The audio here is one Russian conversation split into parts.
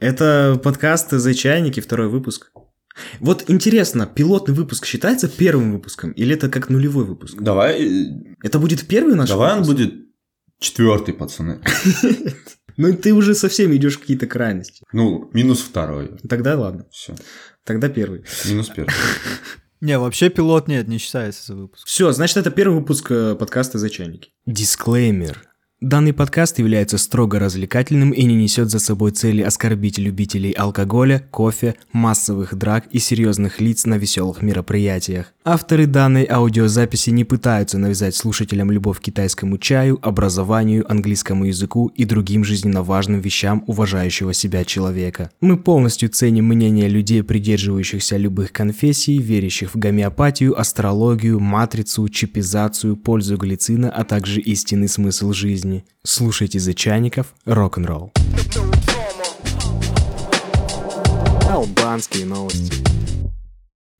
Это подкаст «За чайники», второй выпуск. Вот интересно, пилотный выпуск считается первым выпуском или это как нулевой выпуск? Давай, Это будет первый наш давай он выпуск? будет четвертый, пацаны. Ну ты уже совсем идешь в какие-то крайности. Ну, минус второй. Тогда ладно, Все. тогда первый. Минус первый. Не, вообще пилот нет, не считается за выпуск. Все, значит, это первый выпуск э, подкаста «За чайники». Дисклеймер. Данный подкаст является строго развлекательным и не несет за собой цели оскорбить любителей алкоголя, кофе, массовых драк и серьезных лиц на веселых мероприятиях. Авторы данной аудиозаписи не пытаются навязать слушателям любовь к китайскому чаю, образованию, английскому языку и другим жизненно важным вещам уважающего себя человека. Мы полностью ценим мнение людей, придерживающихся любых конфессий, верящих в гомеопатию, астрологию, матрицу, чипизацию, пользу глицина, а также истинный смысл жизни. Слушайте за чайников рок-н-ролл. Албанские новости.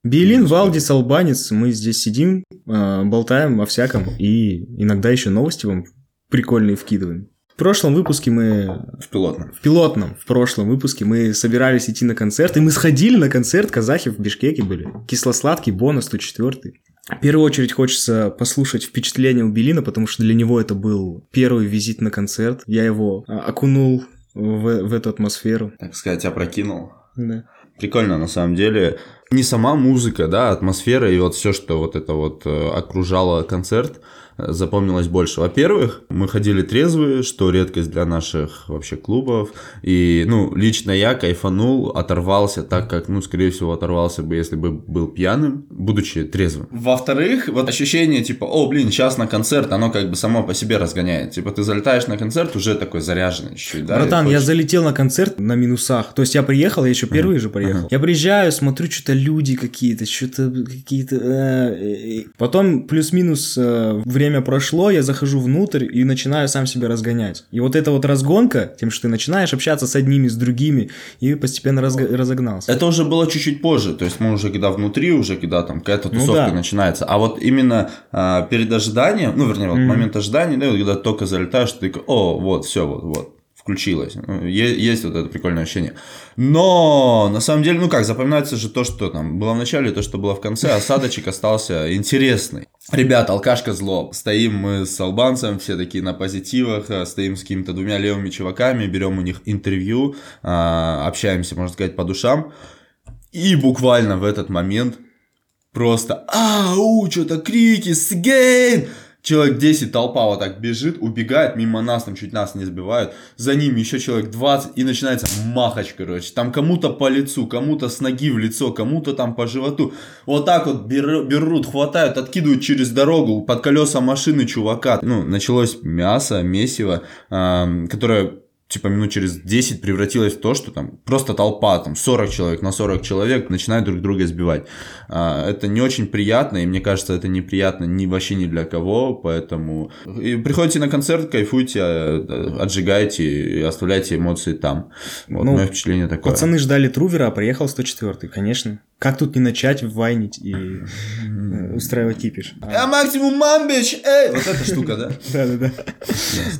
Белин, Валдис, Албанец, мы здесь сидим, э, болтаем о всяком и иногда еще новости вам прикольные вкидываем. В прошлом выпуске мы В пилотном. в пилотном, в прошлом выпуске мы собирались идти на концерт, и мы сходили на концерт, казахи в Бишкеке были. Кисло-сладкий, бонус 104. В первую очередь хочется послушать впечатление у Белина, потому что для него это был первый визит на концерт. Я его а, окунул в, в эту атмосферу. Так сказать, опрокинул. Да. Прикольно, на самом деле. Не сама музыка, да, атмосфера и вот все, что вот это вот э, окружало концерт, запомнилось больше. Во-первых, мы ходили трезвые, что редкость для наших вообще клубов. И, ну, лично я кайфанул, оторвался так, как, ну, скорее всего, оторвался бы, если бы был пьяным, будучи трезвым. Во-вторых, вот ощущение, типа, о, блин, сейчас на концерт, оно как бы само по себе разгоняет. Типа, ты залетаешь на концерт уже такой заряженный чуть-чуть, да? Братан, я залетел на концерт на минусах. То есть я приехал, я еще первый же приехал. Я приезжаю, смотрю, что-то люди какие-то, что-то какие-то... э, э, э. Потом плюс-минус время прошло, я захожу внутрь и начинаю сам себя разгонять. И вот эта вот разгонка, тем, что ты начинаешь общаться с одними, с другими, и постепенно разго- разогнался. Это уже было чуть-чуть позже, то есть мы уже когда внутри, уже когда там какая-то Ну тусовка да. начинается. А вот именно перед ожиданием, ну, вернее, вот Мгм. момент ожидания, да, вот когда только залетаешь, ты такой, о, вот, все, вот, вот, включилось. Е- Есть вот это прикольное ощущение. Но, на самом деле, ну как, запоминается же то, что там было в начале, то, что было в конце, осадочек остался интересный. Ребят, алкашка зло. Стоим мы с албанцем, все такие на позитивах, э, стоим с какими-то двумя левыми чуваками, берем у них интервью, а, общаемся, можно сказать, по душам. И буквально в этот момент просто ау, что-то крики, сгейн! Человек 10, толпа вот так бежит, убегает мимо нас, там чуть нас не сбивают. За ними еще человек 20, и начинается махач, короче. Там кому-то по лицу, кому-то с ноги в лицо, кому-то там по животу. Вот так вот беру- берут, хватают, откидывают через дорогу под колеса машины чувака. Ну, началось мясо, месиво, ам, которое типа минут через 10 превратилось в то, что там просто толпа, там 40 человек на 40 человек начинают друг друга избивать. А, Это не очень приятно, и мне кажется, это неприятно ни вообще ни для кого, поэтому и приходите на концерт, кайфуйте, э, отжигайте и оставляйте эмоции там. Вот Ну, мое впечатление такое. Пацаны ждали Трувера, а приехал 104 конечно. Как тут не начать вайнить и э, устраивать кипиш? А максимум мамбич, эй! Вот эта штука, да? Да-да-да.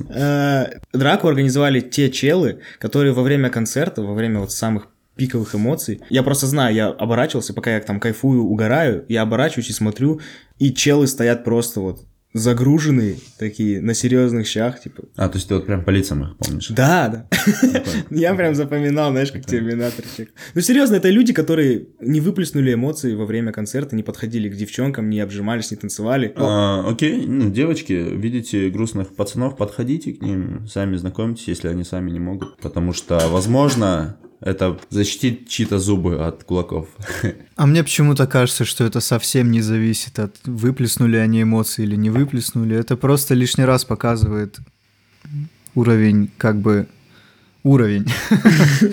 Э, Драку организовали те челы, которые во время концерта, во время вот самых пиковых эмоций. Я просто знаю, я оборачивался, пока я там кайфую, угораю, я оборачиваюсь и смотрю, и челы стоят просто вот загруженные, такие, на серьезных щах, типа. А, то есть ты вот прям по лицам их помнишь? Да, да. Я прям запоминал, знаешь, как терминаторчик. Ну, серьезно, это люди, которые не выплеснули эмоции во время концерта, не подходили к девчонкам, не обжимались, не танцевали. А, окей, ну, девочки, видите грустных пацанов, подходите к ним, сами знакомьтесь, если они сами не могут. Потому что, возможно, это защитит чьи-то зубы от кулаков. А мне почему-то кажется, что это совсем не зависит от выплеснули они эмоции или не выплеснули. Это просто лишний раз показывает уровень, как бы, уровень.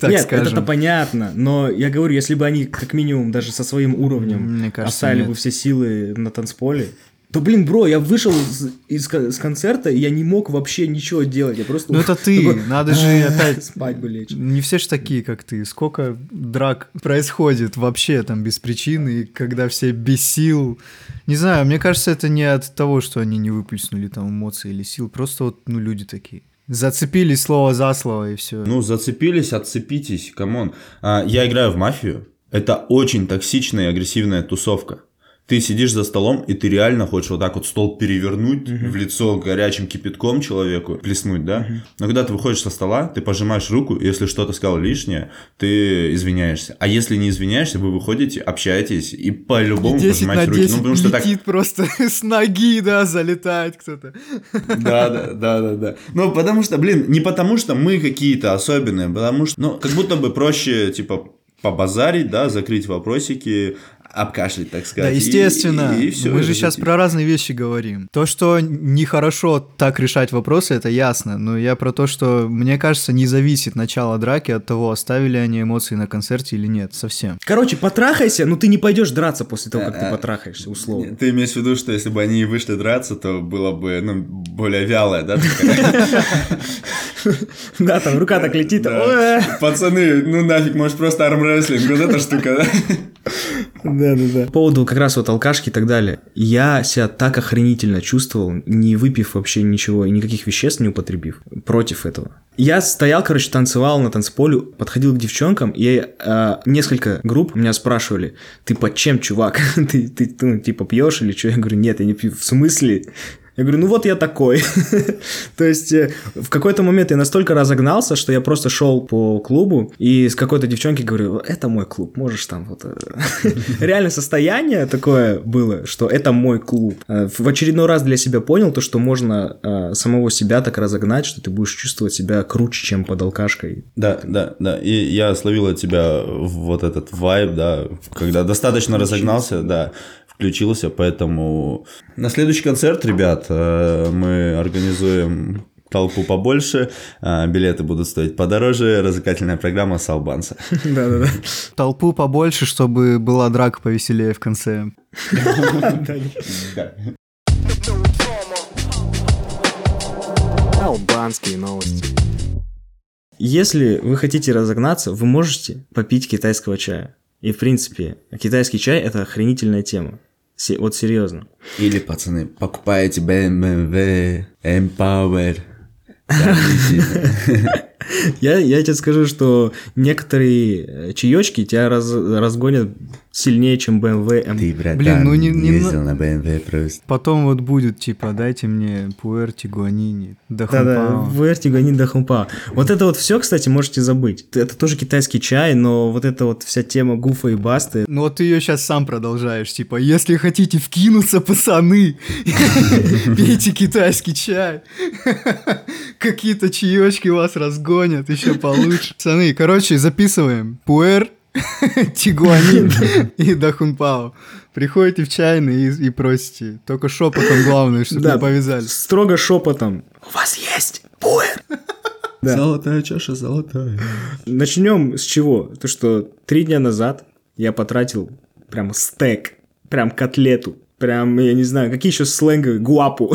Так Нет, скажем. это понятно, но я говорю, если бы они как минимум даже со своим уровнем оставили бы все силы на танцполе, то, блин, бро, я вышел из, из с концерта, и я не мог вообще ничего делать, я просто... Ну это ты, такой, надо же «А, опять... Спать бы лечь. Не все ж такие, как ты. Сколько драк происходит вообще там без причины, и когда все без сил. Не знаю, мне кажется, это не от того, что они не выплеснули там эмоции или сил, просто вот, ну, люди такие. Зацепились слово за слово и все. Ну, зацепились, отцепитесь, come on. А, я играю в мафию. Это очень токсичная и агрессивная тусовка ты сидишь за столом, и ты реально хочешь вот так вот стол перевернуть uh-huh. в лицо горячим кипятком человеку, плеснуть, да? Uh-huh. Но когда ты выходишь со стола, ты пожимаешь руку, и если что-то сказал лишнее, ты извиняешься. А если не извиняешься, вы выходите, общаетесь, и по-любому пожимаете руки. Ну, потому что так... просто с ноги, да, залетает кто-то. Да, да, да, да, да. Ну, потому что, блин, не потому что мы какие-то особенные, потому что, ну, как будто бы проще, типа, побазарить, да, закрыть вопросики, обкашлять, так сказать. Да, естественно. И, и, и все, Мы же сейчас про разные вещи говорим. То, что нехорошо так решать вопросы, это ясно. Но я про то, что, мне кажется, не зависит начало драки от того, оставили они эмоции на концерте или нет, совсем. Короче, потрахайся, но ты не пойдешь драться после того, как ты потрахаешься, условно. Ты имеешь в виду, что если бы они вышли драться, то было бы, ну, более вялое, да? Да, там рука так летит. Пацаны, ну нафиг, может просто армрестлинг, вот эта штука, да? Да, да, да. По поводу как раз вот алкашки и так далее. Я себя так охренительно чувствовал, не выпив вообще ничего и никаких веществ не употребив, против этого. Я стоял, короче, танцевал на танцполе, подходил к девчонкам, и э, несколько групп меня спрашивали, ты под чем, чувак? ты, ты, ну, типа, пьешь или что? Я говорю, нет, я не пью. В смысле? Я говорю, ну вот я такой. То есть э, в какой-то момент я настолько разогнался, что я просто шел по клубу и с какой-то девчонки говорю, это мой клуб, можешь там вот... Э». Реально состояние такое было, что это мой клуб. Э, в очередной раз для себя понял то, что можно самого себя так разогнать, что ты будешь чувствовать себя круче, чем под алкашкой. Да, да, да. И я словил от тебя вот этот вайб, да, когда достаточно разогнался, да, включился, поэтому на следующий концерт, ребят, э, мы организуем толпу побольше, э, билеты будут стоить подороже, развлекательная программа с Албанса. Да-да-да. Толпу побольше, чтобы была драка повеселее в конце. Албанские новости. Если вы хотите разогнаться, вы можете попить китайского чая. И, в принципе, китайский чай – это охренительная тема. Вот серьезно. Или, пацаны, покупаете BMW, Empower, я, я тебе скажу, что некоторые э, чаечки тебя раз, разгонят сильнее, чем BMW M. Ты, братан, Блин, ну не, не ездил на BMW просто. Потом вот будет, типа, дайте мне Пуэрти Гуанини, Да-да, Пуэрти Гуанини Дахумпа. Вот это вот все, кстати, можете забыть. Это тоже китайский чай, но вот эта вот вся тема гуфа и басты. Ну вот ты ее сейчас сам продолжаешь, типа, если хотите вкинуться, пацаны, пейте китайский чай. Какие-то чаечки вас разгонят, еще получше. Пацаны, короче, записываем. Пуэр, Тигуанин и Дахунпао. Приходите в чайный и, и просите. Только шепотом главное, чтобы да, не повязали. Строго шепотом. У вас есть пуэр? Да. Золотая чаша, золотая. Начнем с чего? То, что три дня назад я потратил прям стек, прям котлету прям, я не знаю, какие еще сленги, гуапу,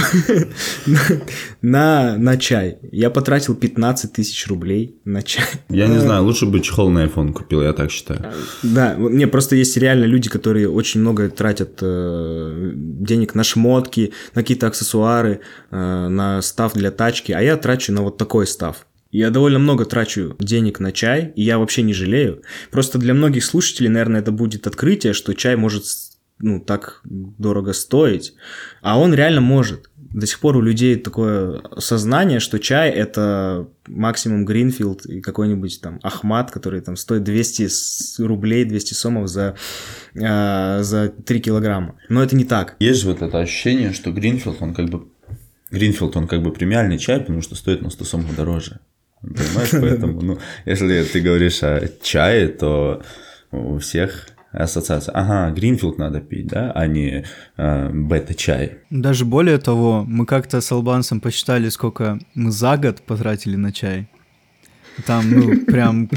на, на чай. Я потратил 15 тысяч рублей на чай. Я не знаю, лучше бы чехол на iPhone купил, я так считаю. Да, не, просто есть реально люди, которые очень много тратят э, денег на шмотки, на какие-то аксессуары, э, на став для тачки, а я трачу на вот такой став. Я довольно много трачу денег на чай, и я вообще не жалею. Просто для многих слушателей, наверное, это будет открытие, что чай может ну, так дорого стоить, а он реально может. До сих пор у людей такое сознание, что чай это максимум Гринфилд и какой-нибудь там Ахмат, который там стоит 200 рублей, 200 сомов за, э, за 3 килограмма. Но это не так. Есть же вот это ощущение, что Гринфилд, он как бы Гринфилд, он как бы премиальный чай, потому что стоит на 100 сомов дороже. Понимаешь? Поэтому, ну, если ты говоришь о чае, то у всех ассоциация. Ага, Гринфилд надо пить, да, а не э, бета-чай. Даже более того, мы как-то с Албанцем посчитали, сколько мы за год потратили на чай. Там, ну, прям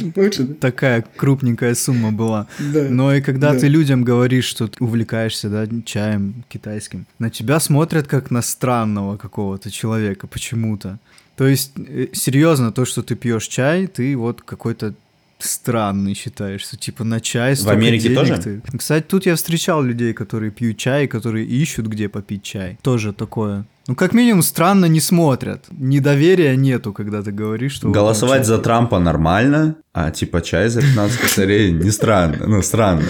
такая крупненькая сумма была. Но и когда ты людям говоришь, что ты увлекаешься, да, чаем китайским, на тебя смотрят как на странного какого-то человека почему-то. То есть, э, серьезно, то, что ты пьешь чай, ты вот какой-то странный считаешь, что типа на чай В Америке денег тоже? Ты... Кстати, тут я встречал людей, которые пьют чай, которые ищут, где попить чай. Тоже такое Ну, как минимум, странно не смотрят. Недоверия нету, когда ты говоришь, что... Голосовать за Трампа нормально, а типа чай за 15 косарей не странно. Ну, странно.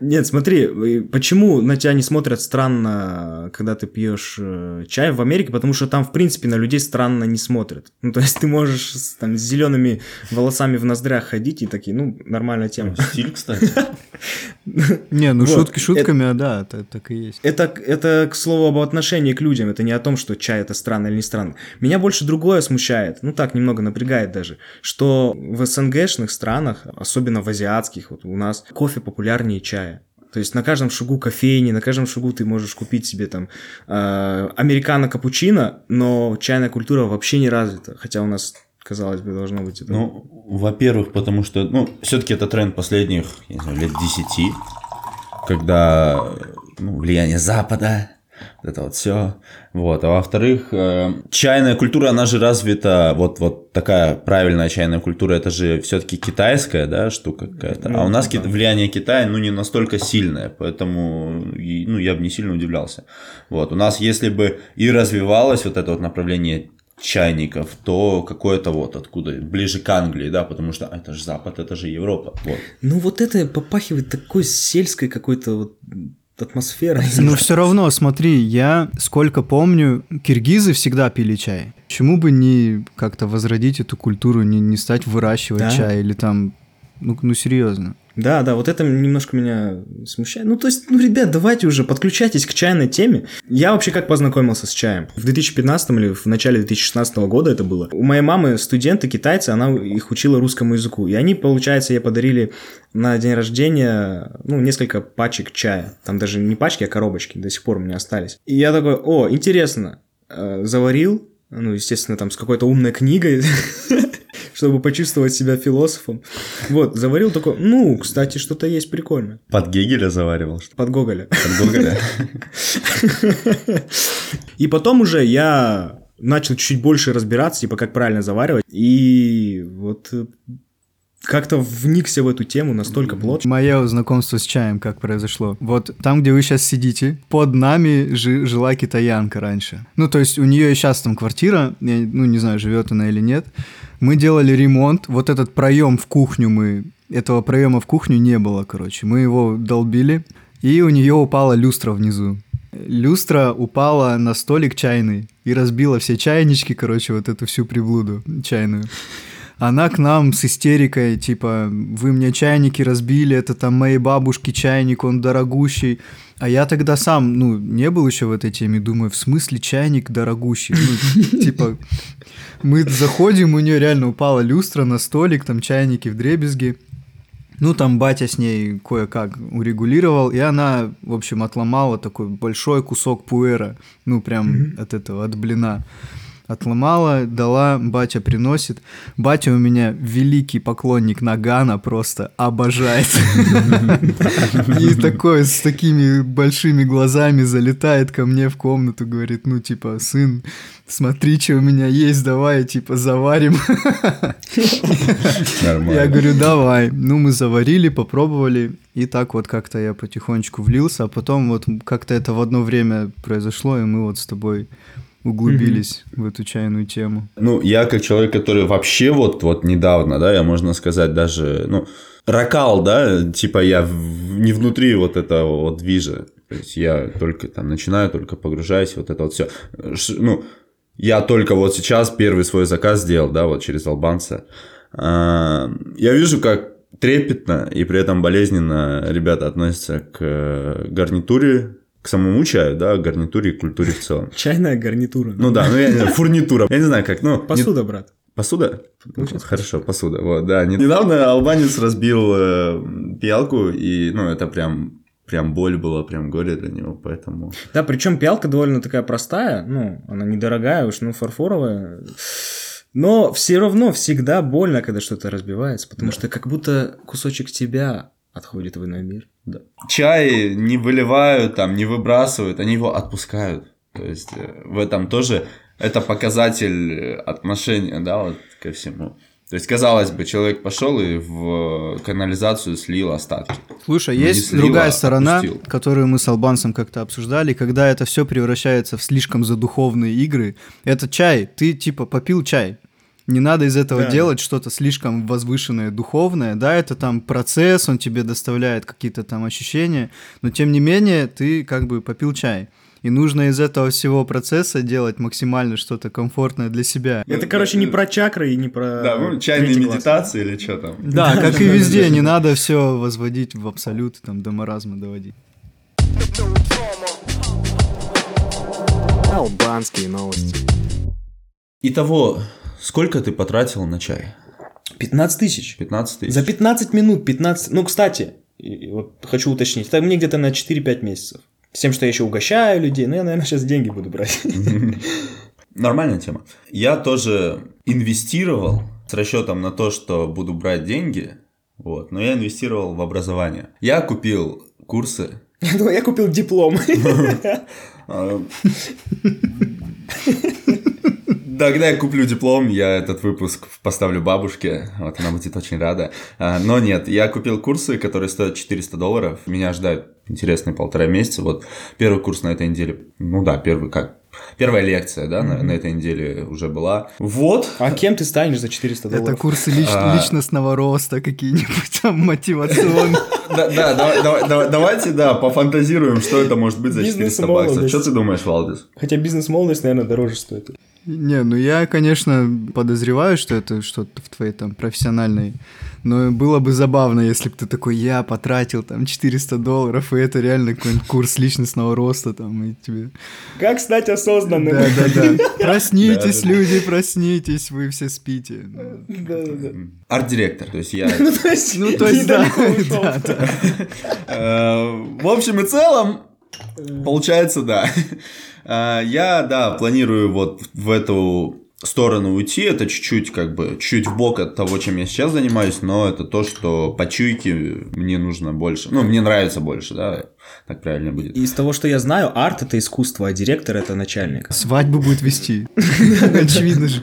Нет, смотри, почему на тебя не смотрят странно, когда ты пьешь э, чай в Америке, потому что там, в принципе, на людей странно не смотрят. Ну, то есть ты можешь с, там, с зелеными волосами в ноздрях ходить и такие, ну, нормальная тема. Стиль, кстати. Не, ну шутки шутками, а да, это так и есть. Это, это, к слову, об отношении к людям, это не о том, что чай это странно или не странно. Меня больше другое смущает, ну так, немного напрягает даже, что в СНГшных странах, особенно в азиатских, вот у нас кофе популярнее чая. То есть на каждом шагу кофейни, на каждом шагу ты можешь купить себе там э, американо капучино, но чайная культура вообще не развита, хотя у нас казалось бы, должно быть это. Ну, во-первых, потому что, ну, все-таки это тренд последних, я не знаю, лет 10, когда ну, влияние Запада, это вот все. Вот. А во-вторых, э, чайная культура, она же развита, вот, вот такая правильная чайная культура, это же все-таки китайская, да, штука какая-то. а у нас да. влияние Китая, ну, не настолько сильное, поэтому, ну, я бы не сильно удивлялся. Вот. У нас, если бы и развивалось вот это вот направление чайников, то какое-то вот откуда, ближе к Англии, да, потому что это же Запад, это же Европа. Вот. Ну вот это попахивает такой сельской какой-то вот атмосферой. Ну все равно, смотри, я сколько помню, киргизы всегда пили чай. Почему бы не как-то возродить эту культуру, не, не стать выращивать да? чай или там, ну, ну серьезно. Да, да, вот это немножко меня смущает. Ну, то есть, ну, ребят, давайте уже подключайтесь к чайной теме. Я вообще как познакомился с чаем? В 2015 или в начале 2016 года это было. У моей мамы студенты китайцы, она их учила русскому языку. И они, получается, ей подарили на день рождения, ну, несколько пачек чая. Там даже не пачки, а коробочки до сих пор у меня остались. И я такой, о, интересно, э, заварил, ну, естественно, там с какой-то умной книгой, чтобы почувствовать себя философом. Вот, заварил такой, ну, кстати, что-то есть прикольно. Под Гегеля заваривал? Что? Под Гоголя. Под Гоголя. И потом уже я начал чуть больше разбираться, типа, как правильно заваривать. И вот как-то вникся в эту тему настолько плотно. Мое знакомство с чаем как произошло. Вот там, где вы сейчас сидите, под нами жила китаянка раньше. Ну, то есть у нее и сейчас там квартира, я, ну, не знаю, живет она или нет. Мы делали ремонт, вот этот проем в кухню мы... Этого проема в кухню не было, короче. Мы его долбили, и у нее упала люстра внизу. Люстра упала на столик чайный и разбила все чайнички, короче, вот эту всю приблуду чайную она к нам с истерикой, типа, вы мне чайники разбили, это там моей бабушки чайник, он дорогущий. А я тогда сам, ну, не был еще в этой теме, думаю, в смысле чайник дорогущий? Ну, типа, мы заходим, у нее реально упала люстра на столик, там чайники в дребезги. Ну, там батя с ней кое-как урегулировал, и она, в общем, отломала такой большой кусок пуэра, ну, прям mm-hmm. от этого, от блина отломала, дала, батя приносит. Батя у меня великий поклонник Нагана, просто обожает. И такой с такими большими глазами залетает ко мне в комнату, говорит, ну типа, сын, смотри, что у меня есть, давай, типа, заварим. Нормально. Я говорю, давай. Ну, мы заварили, попробовали, и так вот как-то я потихонечку влился, а потом вот как-то это в одно время произошло, и мы вот с тобой углубились mm-hmm. в эту чайную тему? Ну, я как человек, который вообще вот, вот недавно, да, я можно сказать даже, ну, ракал, да, типа я в, не внутри вот этого вот движа, то есть я только там начинаю, только погружаюсь, вот это вот все, ну, я только вот сейчас первый свой заказ сделал, да, вот через албанца. А, я вижу, как трепетно и при этом болезненно ребята относятся к гарнитуре к самому чаю, да, гарнитуре и культуре в целом. Чайная гарнитура. Ну да, ну я не знаю, фурнитура. Я не знаю, как, ну... Посуда, брат. Посуда? Ну, Хорошо, посуда. Вот, да. Недавно албанец разбил э, пиалку, и, ну, это прям прям боль была, прям горе для него, поэтому... Да, причем пиалка довольно такая простая, ну, она недорогая уж, ну, фарфоровая. Но все равно всегда больно, когда что-то разбивается, потому да. что как будто кусочек тебя отходит в иной мир. Да. Чай не выливают, там, не выбрасывают, они его отпускают. То есть э, в этом тоже это показатель отношения, да, вот ко всему. То есть, казалось бы, человек пошел и в канализацию слил остатки. Слушай, ну, есть слил, другая а сторона, опустил. которую мы с Албанцем как-то обсуждали, когда это все превращается в слишком задуховные игры. Это чай, ты типа попил чай, не надо из этого да. делать что-то слишком возвышенное, духовное. Да, это там процесс, он тебе доставляет какие-то там ощущения, но тем не менее ты как бы попил чай. И нужно из этого всего процесса делать максимально что-то комфортное для себя. Это, короче, не про чакры и не про... Да, ну, чайные медитации или что там. Да, как и везде, не надо все возводить в абсолют, там, до маразма доводить. Албанские новости. Итого, сколько ты потратил на чай? 15 тысяч. 15 тысяч. За 15 минут 15... Ну, кстати, вот хочу уточнить, это мне где-то на 4-5 месяцев. С тем, что я еще угощаю людей. Ну, я, наверное, сейчас деньги буду брать. Нормальная тема. Я тоже инвестировал с расчетом на то, что буду брать деньги, вот, но я инвестировал в образование. Я купил курсы. Я купил диплом. А, Тогда я куплю диплом, я этот выпуск поставлю бабушке, вот она будет очень рада. А, но нет, я купил курсы, которые стоят 400 долларов. Меня ждают интересные полтора месяца. Вот первый курс на этой неделе, ну да, первый как Первая лекция, да, mm-hmm. на, на этой неделе уже была. Вот. А кем ты станешь за 400 долларов? Это курсы лич, а... личностного роста какие-нибудь там мотивационные. Да, да, давайте, да, пофантазируем, что это может быть за 400 баксов. Что ты думаешь, Валдис? Хотя бизнес-молодость, наверное, дороже стоит. Не, ну я, конечно, подозреваю, что это что-то в твоей там профессиональной но было бы забавно, если бы ты такой, я потратил там 400 долларов, и это реально какой-нибудь курс личностного роста там, и тебе... Как стать осознанным. Да-да-да. Проснитесь, люди, проснитесь, вы все спите. Да-да-да. Арт-директор, то есть я... Ну, то есть, да. Э, в общем и целом, получается, да. Э, я, да, планирую вот в эту сторону уйти, это чуть-чуть как бы чуть в бок от того, чем я сейчас занимаюсь, но это то, что по чуйке мне нужно больше, ну, мне нравится больше, да, так правильно будет. Из того, что я знаю, арт это искусство, а директор это начальник. Свадьбу будет вести. Очевидно же.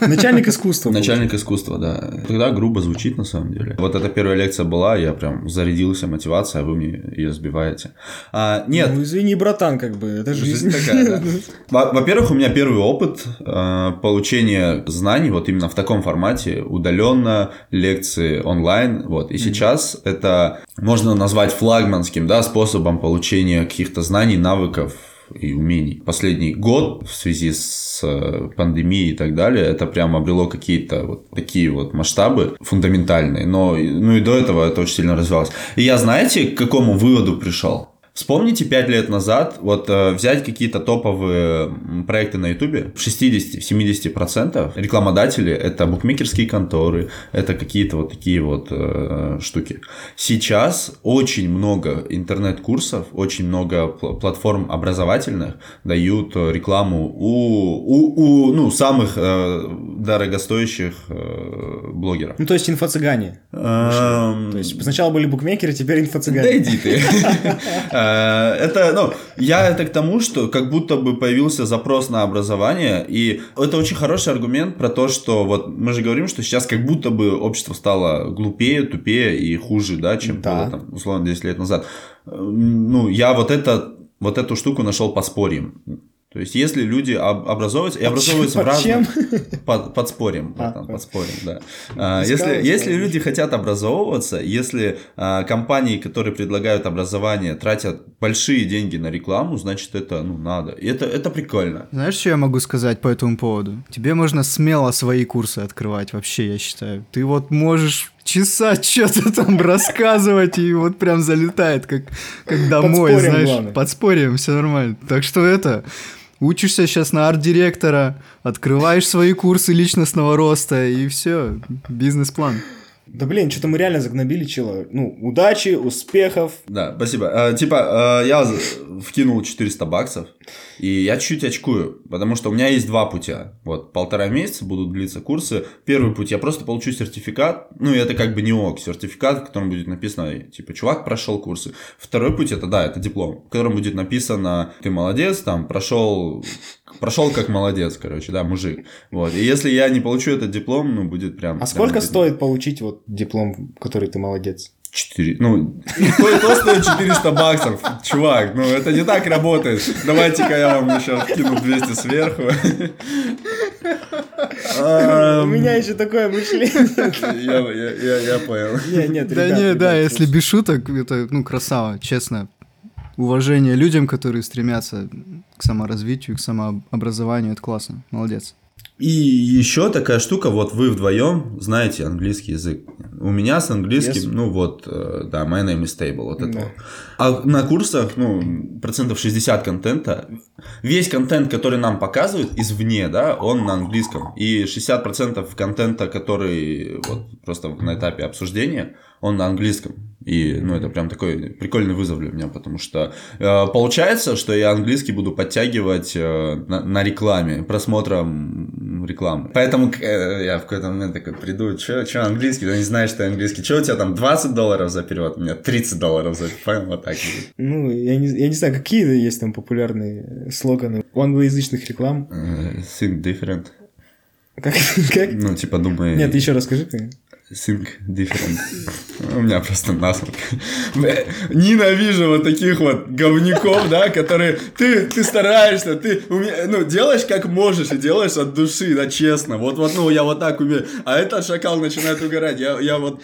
Начальник искусства. Начальник искусства, да. Тогда грубо звучит на самом деле. Вот эта первая лекция была, я прям зарядился мотивацией, а вы мне ее сбиваете. А, нет. Ну, извини, братан, как бы, это жизнь. такая, да. Во-первых, у меня первый опыт э, получения знаний вот именно в таком формате, удаленно, лекции онлайн, вот. И сейчас это можно назвать флагманским, да, способом получения каких-то знаний, навыков и умений. Последний год в связи с э, пандемией и так далее, это прям обрело какие-то вот такие вот масштабы фундаментальные. Но ну и до этого это очень сильно развивалось. И я, знаете, к какому выводу пришел? Вспомните 5 лет назад, вот э, взять какие-то топовые проекты на Ютубе, в 60-70% рекламодатели это букмекерские конторы, это какие-то вот такие вот э, штуки. Сейчас очень много интернет-курсов, очень много платформ образовательных дают рекламу у, у, у ну, самых э, дорогостоящих э, блогеров. Ну, то есть инфо-цыгане. Эм... То есть сначала были букмекеры, теперь инфо-цыгане. Да иди ты. Э, это, ну, я это к тому, что как будто бы появился запрос на образование, и это очень хороший аргумент про то, что вот мы же говорим, что сейчас как будто бы общество стало глупее, тупее и хуже, да, чем да. было там, условно, 10 лет назад. Э, ну, я вот это вот эту штуку нашел подспорьем. То есть, если люди образовываются, и образовываются под в разных... Под, подспорьем, а, там, подспорьем, да. А, если, если люди хотят образовываться, если а, компании, которые предлагают образование, тратят большие деньги на рекламу, значит, это, ну, надо. И это, это прикольно. Знаешь, что я могу сказать по этому поводу? Тебе можно смело свои курсы открывать, вообще, я считаю. Ты вот можешь часа что-то там рассказывать, и вот прям залетает, как, как домой, подспорьем, знаешь. Главное. Подспорьем, все нормально. Так что это учишься сейчас на арт-директора, открываешь свои курсы личностного роста, и все, бизнес-план. Да блин, что-то мы реально загнобили чела. Ну, удачи, успехов. Да, спасибо. А, типа, а, я вкинул 400 баксов, и я чуть-чуть очкую, потому что у меня есть два путя. Вот, полтора месяца будут длиться курсы. Первый путь, я просто получу сертификат, ну, это как бы не ок, сертификат, в котором будет написано, типа, чувак прошел курсы. Второй путь, это, да, это диплом, в котором будет написано, ты молодец, там, прошел прошел как молодец, короче, да, мужик. Вот. И если я не получу этот диплом, ну, будет прям... А прям сколько обидно. стоит получить вот диплом, который ты молодец? 4, ну, то, то стоит 400 баксов, чувак, ну, это не так работает. Давайте-ка я вам еще кину 200 сверху. У меня еще такое мышление. Я, я, я, я понял. Нет, нет, Да не, да, если без шуток, это, ну, красава, честно. Уважение людям, которые стремятся к саморазвитию, к самообразованию, это классно, молодец. И еще такая штука, вот вы вдвоем знаете английский язык. У меня с английским, Yes. ну вот, э, да, my name is table, вот это Да. А на курсах, ну, процентов 60 контента, весь контент, который нам показывают извне, да, он на английском. И 60% контента, который вот просто на этапе обсуждения, он на английском. И, ну, это прям такой прикольный вызов для меня, потому что э, получается, что я английский буду подтягивать э, на, на рекламе, просмотром рекламы. Поэтому э, я в какой-то момент такой приду, что английский, ты не знаешь, что английский, что у тебя там 20 долларов за перевод, у меня 30 долларов за понял, вот так. Ну, я не, я не знаю, какие есть там популярные слоганы у англоязычных реклам. Э, Think different. Как? как? Ну, типа, думай... Нет, еще расскажи ка Think different. У меня просто насморк. Ненавижу вот таких вот говнюков, да, которые ты, ты стараешься, ты ну, делаешь как можешь и делаешь от души, да, честно. Вот, вот, ну, я вот так умею. А этот шакал начинает угорать. Я, я вот,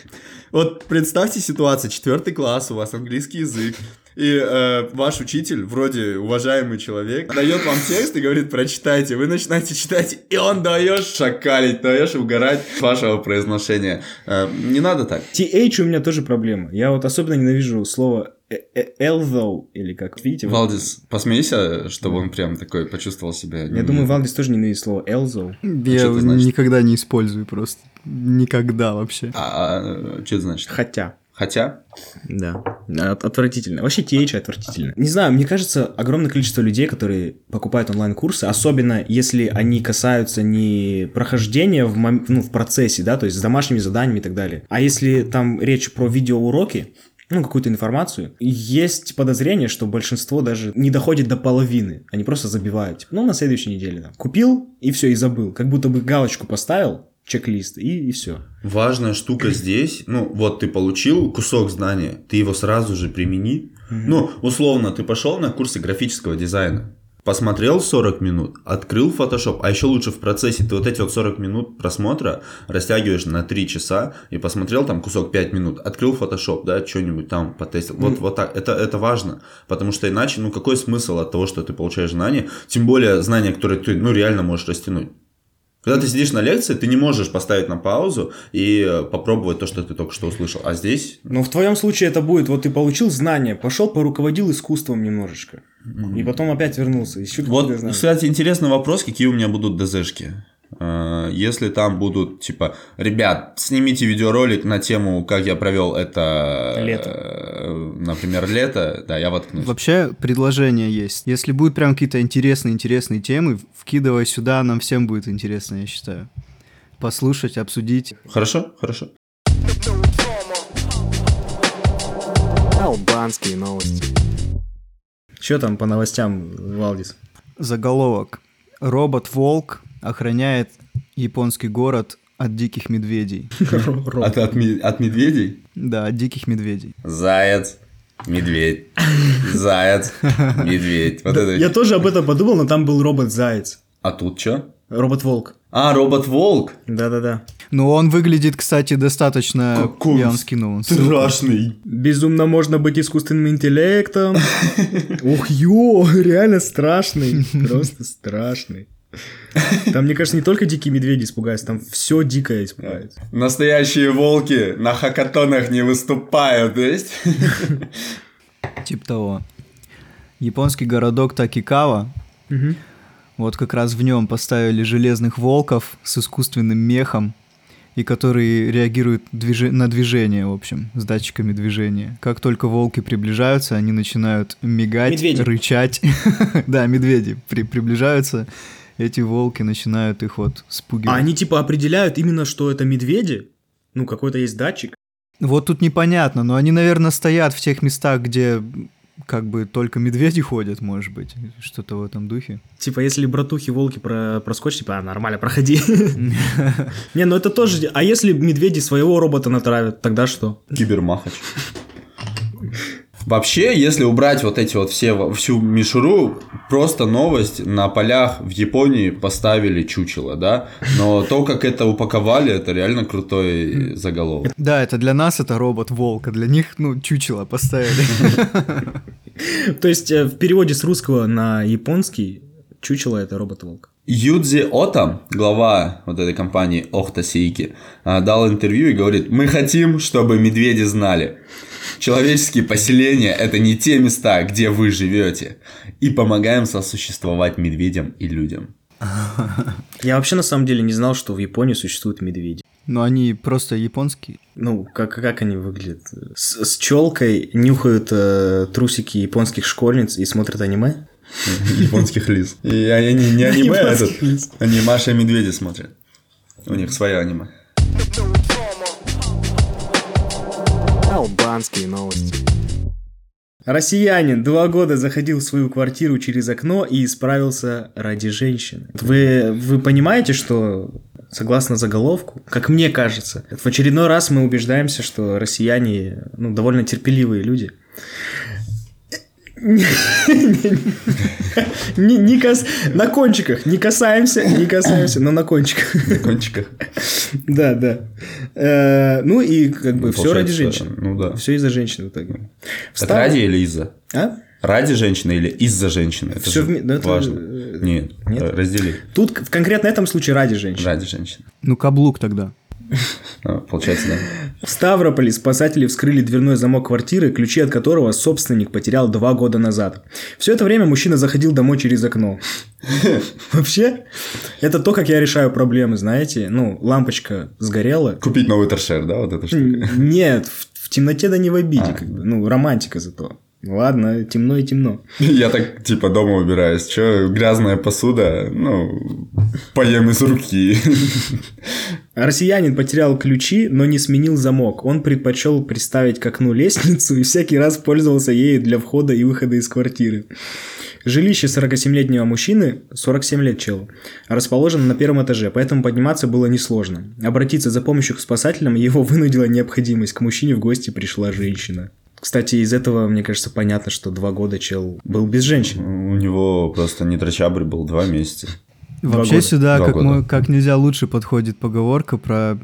вот представьте ситуацию, четвертый класс, у вас английский язык. И э, ваш учитель, вроде уважаемый человек, дает вам текст и говорит, прочитайте. Вы начинаете читать, и он даешь шакалить, даешь угорать с вашего произношения. Э, не надо так. TH у меня тоже проблема. Я вот особенно ненавижу слово э- э- although, или как, видите? вот- Валдис, посмейся, чтобы он прям такой почувствовал себя. Я думаю, Валдис тоже ненавидит слово although. Я это значит? никогда не использую просто. Никогда вообще. А, что это значит? Хотя. Хотя? Да. От- отвратительно. Вообще TH отвратительно. Не знаю, мне кажется, огромное количество людей, которые покупают онлайн-курсы, особенно если они касаются не прохождения в, мом- ну, в процессе, да, то есть с домашними заданиями и так далее, а если там речь про видеоуроки, ну, какую-то информацию, есть подозрение, что большинство даже не доходит до половины. Они просто забивают. Типа, ну, на следующей неделе. Там. Купил, и все, и забыл. Как будто бы галочку поставил, чек-лист, и, и все. Важная штука здесь, ну, вот ты получил кусок знания, ты его сразу же примени. Ну, условно, ты пошел на курсы графического дизайна, посмотрел 40 минут, открыл Photoshop, а еще лучше в процессе ты вот эти вот 40 минут просмотра растягиваешь на 3 часа и посмотрел там кусок 5 минут, открыл Photoshop, да, что-нибудь там потестил. Вот, вот так, это, это важно, потому что иначе, ну, какой смысл от того, что ты получаешь знания, тем более знания, которые ты, ну, реально можешь растянуть. Когда ты сидишь на лекции, ты не можешь поставить на паузу и э, попробовать то, что ты только что услышал. А здесь Но в твоем случае это будет, вот ты получил знания, пошел, поруководил искусством немножечко. И потом опять вернулся. Еще Вот, кстати, интересный вопрос, какие у меня будут ДЗшки. Э, Если там будут, типа, ребят, снимите видеоролик на тему, как я провел это, Лето. э, например, лето, да, я воткнусь. Вообще, предложение есть. Если будут прям какие-то интересные-интересные темы, вкидывай сюда, нам всем будет интересно, я считаю. Послушать, обсудить. Хорошо, хорошо. Албанские новости. Что там по новостям, Валдис? Заголовок. Робот-волк охраняет японский город от диких медведей. От, от, от медведей? Да, от диких медведей. Заяц, медведь, заяц, медведь. Вот это. Я тоже об этом подумал, но там был робот-заяц. А тут что? Робот-волк. А, робот-волк. Да-да-да. Но он выглядит, кстати, достаточно... Какой Я вам скинул. Страшный. Безумно можно быть искусственным интеллектом. Ух, ё, реально страшный. Просто страшный. Там, мне кажется, не только дикие медведи испугаются, там все дикое испугается. Настоящие волки на хакатонах не выступают, есть? Типа того. Японский городок Такикава. Мгм. Вот как раз в нем поставили железных волков с искусственным мехом, и которые реагируют движе- на движение, в общем, с датчиками движения. Как только волки приближаются, они начинают мигать, Медведи. рычать. Да, медведи при- приближаются, эти волки начинают их вот А спугивать. они типа определяют именно, что это медведи? Ну, какой-то есть датчик. Вот тут непонятно, но они, наверное, стоят в тех местах, где как бы только медведи ходят, может быть, что-то в этом духе. Типа, если братухи-волки про проскочат, типа, а, нормально, проходи. Не, ну это тоже... А если медведи своего робота натравят, тогда что? Кибермахач. Вообще, если убрать вот эти вот все, всю мишуру, просто новость, на полях в Японии поставили чучело, да? Но то, как это упаковали, это реально крутой заголовок. Да, это для нас это робот-волк, а для них, ну, чучело поставили. То есть, э, в переводе с русского на японский, чучело это робот-волк. Юдзи Ота, глава вот этой компании Охта Сейки, а, дал интервью и говорит, мы хотим, чтобы медведи знали, Человеческие поселения – это не те места, где вы живете. И помогаем сосуществовать медведям и людям. Я вообще на самом деле не знал, что в Японии существуют медведи. Но они просто японские. Ну, как, как они выглядят? С, с челкой нюхают э, трусики японских школьниц и смотрят аниме? Японских лис. И они не аниме, а этот, они Маша и Медведи смотрят. У них своя аниме. Албанские новости. Россиянин два года заходил в свою квартиру через окно и исправился ради женщины. Вы, вы понимаете, что согласно заголовку, как мне кажется, в очередной раз мы убеждаемся, что россияне ну, довольно терпеливые люди. Не, не кас... На кончиках. Не касаемся, не касаемся, но на кончиках. На кончиках. Да, да. Э, ну и как бы все ради женщин. Ну да. Все из-за женщин в итоге. Это ради или из-за? А? Ради женщины или из-за женщины? Это Все же вме- ну, это- важно. э, Нет, нет? раздели. Тут в конкретно этом случае ради женщин. Ради женщины. Ну, каблук тогда. А, Получается, да. В Ставрополе спасатели вскрыли дверной замок квартиры, ключи от которого собственник потерял два года назад. Все это время мужчина заходил домой через окно. Вообще, это то, как я решаю проблемы, знаете. Ну, лампочка сгорела. Купить новый торшер, да, вот эта штука? Нет, в, в темноте да не в обиде, А. как бы. Ну, романтика зато. Ладно, темно и темно. Я так, типа, дома убираюсь. Че, грязная посуда? Ну, поем из руки. Россиянин потерял ключи, но не сменил замок. Он предпочел приставить к окну лестницу и всякий раз пользовался ею для входа и выхода из квартиры. Жилище 47-летнего мужчины, 47 лет челу, расположено на первом этаже, поэтому подниматься было несложно. Обратиться за помощью к спасателям его вынудила необходимость. К мужчине в гости пришла женщина. Кстати, из этого, мне кажется, понятно, что два года чел был без женщины. У него просто не трачабрь был два месяца. Два Вообще года. сюда Два как, года. мо- как нельзя лучше подходит поговорка про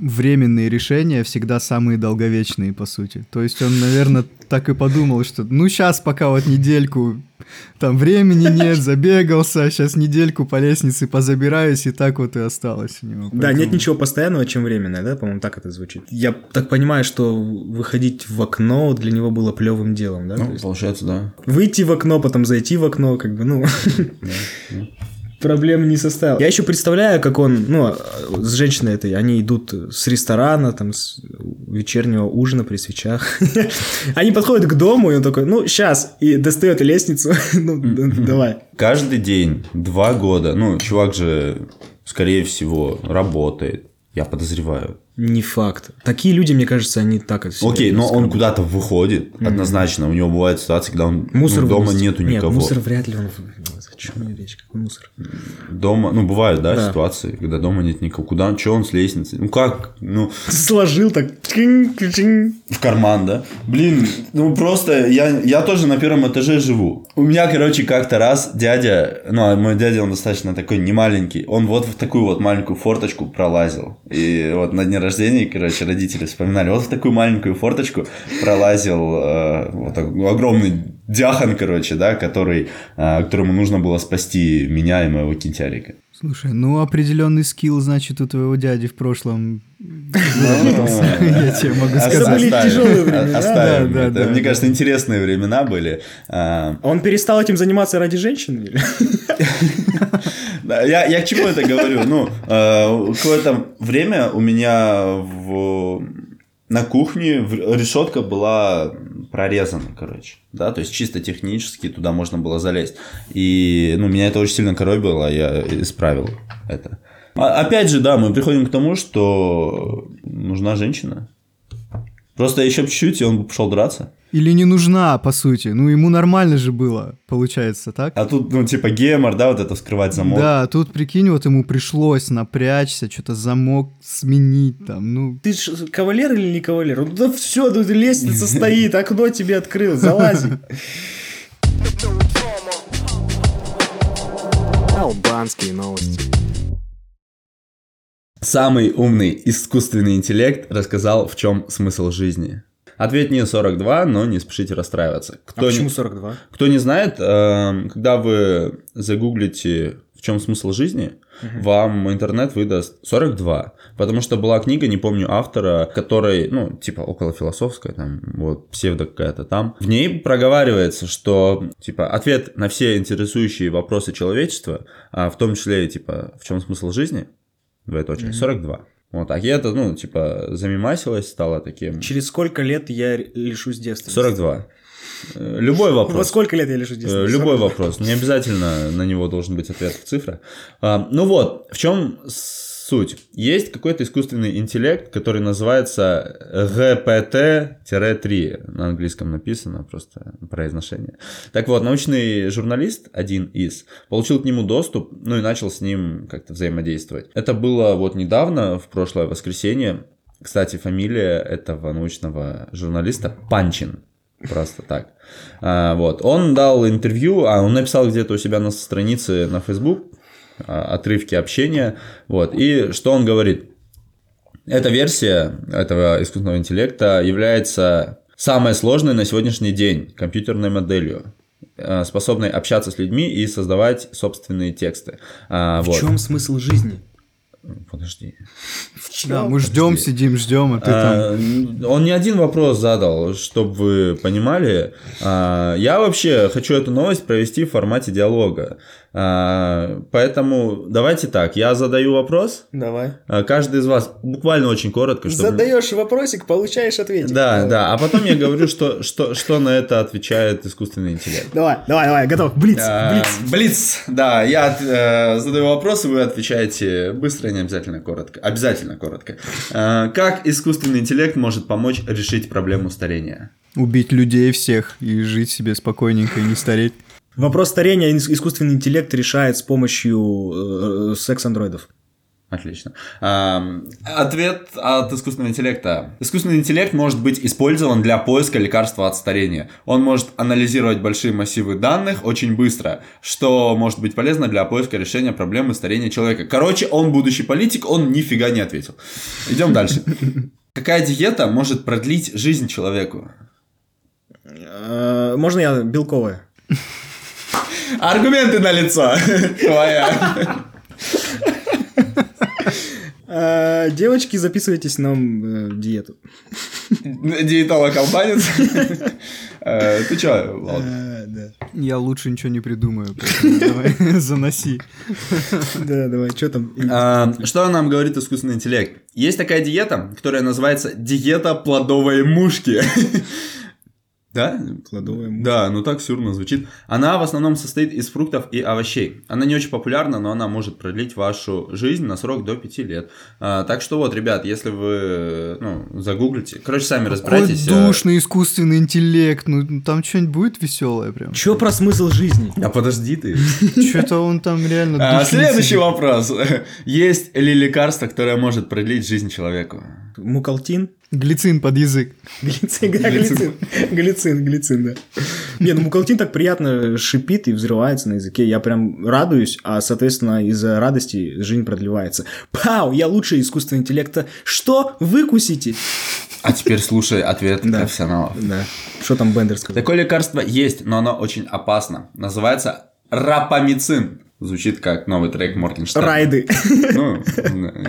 временные решения всегда самые долговечные, по сути. То есть он, наверное, так и подумал, что ну сейчас пока вот недельку там времени нет, забегался, сейчас недельку по лестнице позабираюсь, и так вот и осталось у него. Да, Поэтому- нет ничего постоянного, чем временное, да? По-моему, так это звучит. Я так понимаю, что выходить в окно для него было плевым делом, да? Ну, есть получается, да. Выйти в окно, потом зайти в окно, как бы, ну... Проблем не составил. Я еще представляю, как он, ну, с женщиной этой, они идут с ресторана, там, с вечернего ужина при свечах. Они подходят к дому, и он такой, ну, сейчас, и достает лестницу, ну, давай. Каждый день, два года. Ну, чувак же, скорее всего, работает. Я подозреваю. Не факт. Такие люди, мне кажется, они так от себя Окей, но он куда-то выходит, однозначно. У него бывают ситуации, когда он Мусор ну, дома вынести. нету Нет, никого. мусор вряд ли он... чем мне речь? Какой мусор? Дома, ну, бывают, да, Да. ситуации, когда дома нет никого. Куда, что он с лестницы? Ну, как? Ну, Сложил так. В карман, да? Блин, ну просто я, я тоже на первом этаже живу. У меня, короче, как-то раз дядя, ну, а мой дядя, он достаточно такой немаленький, он вот в такую вот маленькую форточку пролазил. И вот на дне рождения, короче, родители вспоминали, вот в такую маленькую форточку пролазил э, вот огромный дяхан, короче, да, который, э, которому нужно было спасти меня и моего кинтярика. Слушай, ну определенный скилл, значит, у твоего дяди в прошлом выработался, я тебе могу сказать. были тяжелые времена, оставим да, да, это. да, Мне кажется, интересные времена были. А, Он перестал этим заниматься ради женщин? я, я к чему это говорю? Ну, э, какое-то время у меня в, на кухне решетка была прорезана, короче. Да, то есть чисто технически туда можно было залезть. И, ну, меня это очень сильно коробило, я исправил это. А- опять же, да, мы приходим к тому, что нужна женщина. Просто еще чуть-чуть, и он бы пошел драться. Или не нужна, по сути. Ну, ему нормально же было, получается, так? А тут, ну, типа, гемор, да, вот это скрывать замок. Да, тут, прикинь, вот ему пришлось напрячься, что-то замок сменить там, ну... Ты ж кавалер или не кавалер? Ну, да все, тут лестница стоит, окно тебе открыл, залази. Албанские новости. Самый умный искусственный интеллект рассказал, в чем смысл жизни. Ответ не 42, но не спешите расстраиваться. Кто а почему не, 42? Кто не знает, э, когда вы загуглите в чем смысл жизни, угу. вам интернет выдаст 42. Потому что была книга, не помню автора, которой, ну, типа около философская, там, вот, псевдо какая-то там. В ней проговаривается, что, типа, ответ на все интересующие вопросы человечества, а в том числе, типа, в чем смысл жизни, двоеточие, угу. 42. Вот, а я это, ну, типа, замимасилась, стала таким... Через сколько лет я лишусь детства? 42. Э, любой вопрос. Во сколько лет я лишусь детства? Э, любой вопрос. Не обязательно на него должен быть ответ в цифрах. А, ну вот, в чем суть. Есть какой-то искусственный интеллект, который называется GPT-3. На английском написано, просто произношение. Так вот, научный журналист, один из, получил к нему доступ, ну и начал с ним как-то взаимодействовать. Это было вот недавно, в прошлое воскресенье. Кстати, фамилия этого научного журналиста Панчин. Просто так. А, вот. Он дал интервью, а он написал где-то у себя на странице на Facebook отрывки общения. Вот. И что он говорит? Эта версия этого искусственного интеллекта является самой сложной на сегодняшний день компьютерной моделью а, способной общаться с людьми и создавать собственные тексты. А, в вот. чем смысл жизни? Подожди. Да, мы ждем, сидим, ждем, а ты а, там. Он не один вопрос задал, чтобы вы понимали. А, я вообще хочу эту новость провести в формате диалога. А, поэтому давайте так, я задаю вопрос. Давай. А, каждый из вас буквально очень коротко. Чтобы... Задаешь вопросик, получаешь ответ. Да, давай. да. А потом я говорю, что, что, что на это отвечает искусственный интеллект. Давай, давай, давай, готов. Блиц, а, блиц. Блиц, да. Я э, задаю вопросы, вы отвечаете быстро, не обязательно коротко. Обязательно коротко. А, как искусственный интеллект может помочь решить проблему старения? Убить людей всех и жить себе спокойненько и не стареть. Вопрос старения искусственный интеллект решает с помощью э, секс-андроидов. Отлично. Ответ от искусственного интеллекта. Искусственный интеллект может быть использован для поиска лекарства от старения. Он может анализировать большие массивы данных очень быстро, что может быть полезно для поиска решения проблемы старения человека. Короче, он будущий политик, он нифига не ответил. Идем дальше. Какая диета может продлить жизнь человеку? Э, можно я белковая? Аргументы на лицо. Твоя. А, девочки, записывайтесь нам э, диету. Диетолог албанец. Э, ты чё, Влад? Э, Я лучше ничего не придумаю, давай заноси. Да, давай, что там? А, что нам говорит искусственный интеллект? Есть такая диета, которая называется диета плодовой мушки. Да? Плодовая мушка. Да, ну так сюрно звучит. Она в основном состоит из фруктов и овощей. Она не очень популярна, но она может продлить вашу жизнь на срок до 5 лет. А, так что вот, ребят, если вы ну, загуглите, короче, сами разбирайтесь. Какой а душный искусственный интеллект, ну там что-нибудь будет веселое прям. Чё про смысл жизни? А подожди ты. Что-то он там реально а, Следующий вопрос. Есть ли лекарство, которое может продлить жизнь человеку? Мукалтин? Глицин под язык. Глицин, да, глицин. Глицин, глицин, да. Не, ну мукалтин так приятно шипит и взрывается на языке. Я прям радуюсь, а, соответственно, из-за радости жизнь продлевается. Пау, я лучший искусственного интеллекта. Что? Выкусите? А теперь слушай ответ да. профессионалов. Да. Что там Бендер сказал? Такое лекарство есть, но оно очень опасно. Называется рапамицин. Звучит как новый трек Моргенштерна. Райды. Ну,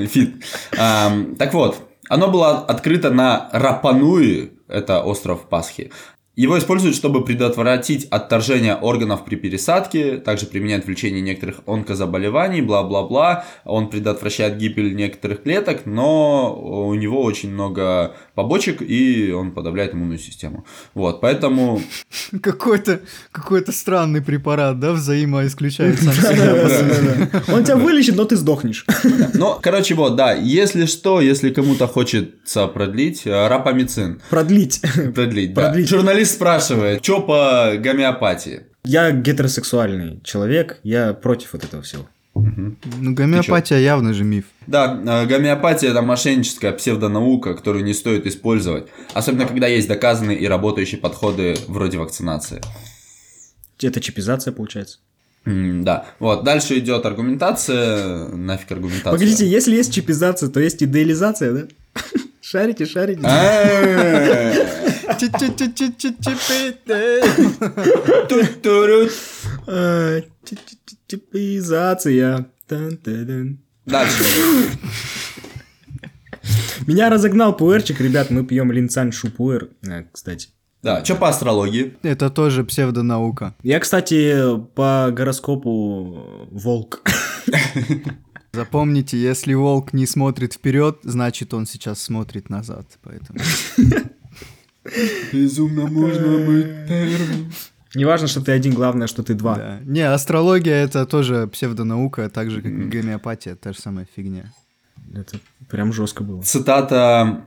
фит. А, так вот, оно было открыто на Рапануи, это остров Пасхи. Его используют, чтобы предотвратить отторжение органов при пересадке, также применяют в лечении некоторых онкозаболеваний, бла-бла-бла. Он предотвращает гибель некоторых клеток, но у него очень много побочек, и он подавляет иммунную систему. Вот, поэтому... Какой-то какой странный препарат, да, взаимоисключает сам себя. Он тебя вылечит, но ты сдохнешь. Ну, короче, вот, да, если что, если кому-то хочется продлить, э, рапамицин. Продлить. Продлить, да. Журналист спрашивает, что по гомеопатии? Я гетеросексуальный человек, я против вот этого всего. Угу. Ну, гомеопатия явно же миф. Да, э, гомеопатия это мошенническая псевдонаука, которую не стоит использовать. Особенно, когда есть доказанные и работающие подходы вроде вакцинации. Это чипизация получается? Mm, да. Вот, дальше идет аргументация. Нафиг аргументация. Погодите, если есть чипизация, то есть идеализация, да? Шарите, шарите. Чипизация. Дальше. Меня разогнал пуэрчик, ребят, мы пьем линцань шупуэр, э, кстати. Да, что по астрологии? Это тоже псевдонаука. Я, кстати, по гороскопу волк. Запомните, если волк не смотрит вперед, значит он сейчас смотрит назад, поэтому. Безумно можно быть первым. Не важно, что ты один, главное, что ты два. Да. Не, астрология это тоже псевдонаука, так же, как и гомеопатия, та же самая фигня. Это прям жестко было. Цитата